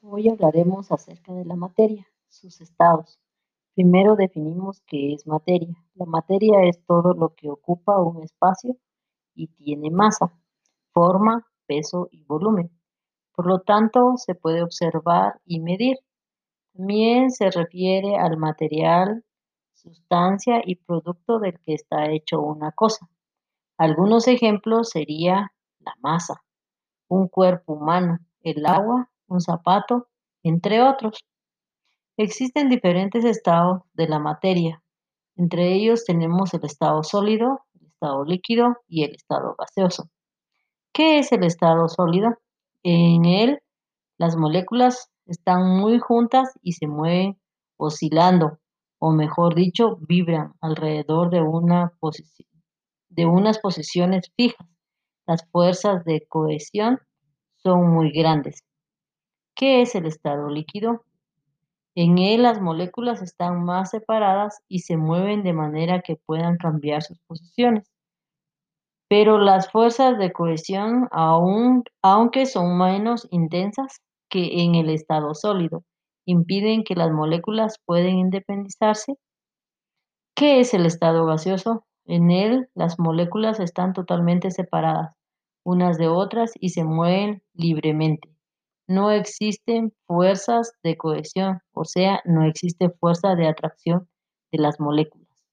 Hoy hablaremos acerca de la materia, sus estados. Primero definimos qué es materia. La materia es todo lo que ocupa un espacio y tiene masa, forma, peso y volumen. Por lo tanto, se puede observar y medir. También se refiere al material, sustancia y producto del que está hecho una cosa. Algunos ejemplos sería la masa, un cuerpo humano, el agua, un zapato, entre otros. Existen diferentes estados de la materia. Entre ellos tenemos el estado sólido, el estado líquido y el estado gaseoso. ¿Qué es el estado sólido? En él, las moléculas están muy juntas y se mueven oscilando, o mejor dicho, vibran alrededor de, una de unas posiciones fijas. Las fuerzas de cohesión son muy grandes. ¿Qué es el estado líquido? En él las moléculas están más separadas y se mueven de manera que puedan cambiar sus posiciones. Pero las fuerzas de cohesión, aún, aunque son menos intensas que en el estado sólido, impiden que las moléculas puedan independizarse. ¿Qué es el estado gaseoso? En él las moléculas están totalmente separadas unas de otras y se mueven libremente no existen fuerzas de cohesión, o sea, no existe fuerza de atracción de las moléculas.